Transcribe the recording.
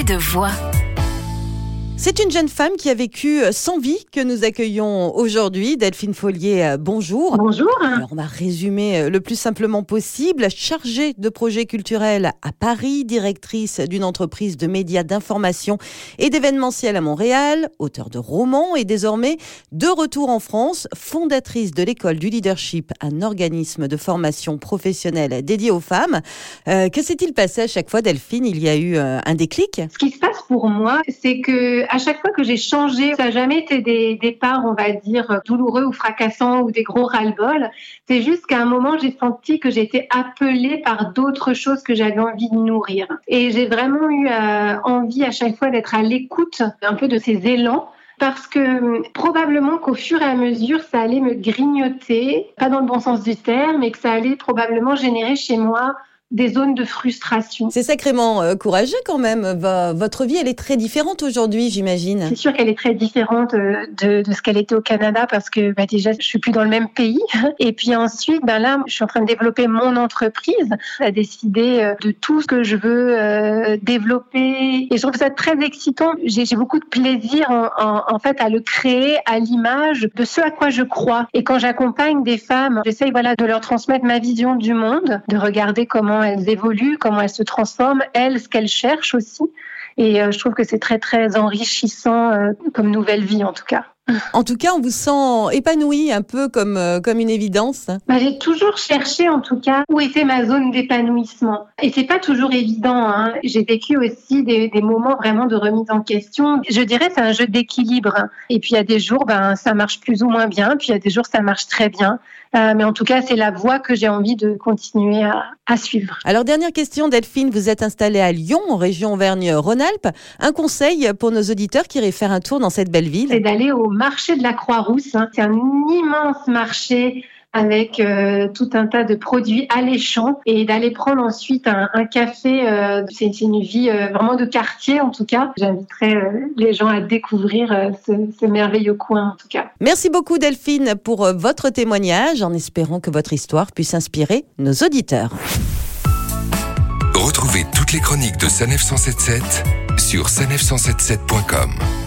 de voix. C'est une jeune femme qui a vécu euh, sans vie que nous accueillons aujourd'hui. Delphine Follier, euh, bonjour. Bonjour. Alors, on va résumer euh, le plus simplement possible. Chargée de projets culturels à Paris, directrice d'une entreprise de médias d'information et d'événementiel à Montréal, auteur de romans et désormais de retour en France, fondatrice de l'école du leadership, un organisme de formation professionnelle dédié aux femmes. que s'est-il passé à chaque fois, Delphine? Il y a eu un déclic? Ce qui se passe pour moi, c'est que à chaque fois que j'ai changé, ça n'a jamais été des départs, on va dire, douloureux ou fracassants ou des gros ras-le-bol. C'est juste qu'à un moment, j'ai senti que j'étais appelée par d'autres choses que j'avais envie de nourrir. Et j'ai vraiment eu euh, envie à chaque fois d'être à l'écoute un peu de ces élans parce que probablement qu'au fur et à mesure, ça allait me grignoter, pas dans le bon sens du terme, mais que ça allait probablement générer chez moi des zones de frustration. C'est sacrément euh, courageux quand même. votre vie, elle est très différente aujourd'hui, j'imagine. C'est sûr qu'elle est très différente euh, de, de ce qu'elle était au Canada parce que bah, déjà, je suis plus dans le même pays. Et puis ensuite, ben là, je suis en train de développer mon entreprise, à décider euh, de tout ce que je veux développer. Et je trouve ça très excitant. J'ai beaucoup de plaisir en, en, en, fait à le créer à l'image de ce à quoi je crois. Et quand j'accompagne des femmes, j'essaye voilà de leur transmettre ma vision du monde, de regarder comment elles évoluent, comment elles se transforment, elles, ce qu'elles cherchent aussi. Et euh, je trouve que c'est très, très enrichissant euh, comme nouvelle vie, en tout cas. En tout cas, on vous sent épanoui, un peu comme, euh, comme une évidence. Bah, j'ai toujours cherché, en tout cas, où était ma zone d'épanouissement. Et c'est pas toujours évident. Hein. J'ai vécu aussi des, des, moments vraiment de remise en question. Je dirais c'est un jeu d'équilibre. Et puis il y a des jours, ben ça marche plus ou moins bien. Puis il y a des jours, ça marche très bien. Euh, mais en tout cas, c'est la voie que j'ai envie de continuer à, à, suivre. Alors dernière question, Delphine, vous êtes installée à Lyon, en région Auvergne-Rhône-Alpes. Un conseil pour nos auditeurs qui iraient faire un tour dans cette belle ville? C'est d'aller au marché de la Croix-Rousse. Hein. C'est un immense marché avec euh, tout un tas de produits alléchants et d'aller prendre ensuite un, un café. Euh, c'est une vie euh, vraiment de quartier en tout cas. J'inviterai euh, les gens à découvrir ce, ce, merveilleux coin en tout cas. Merci beaucoup Delphine pour votre témoignage en espérant que votre histoire puisse inspirer nos auditeurs. Retrouvez toutes les chroniques de Sanef 177 sur sanef177.com.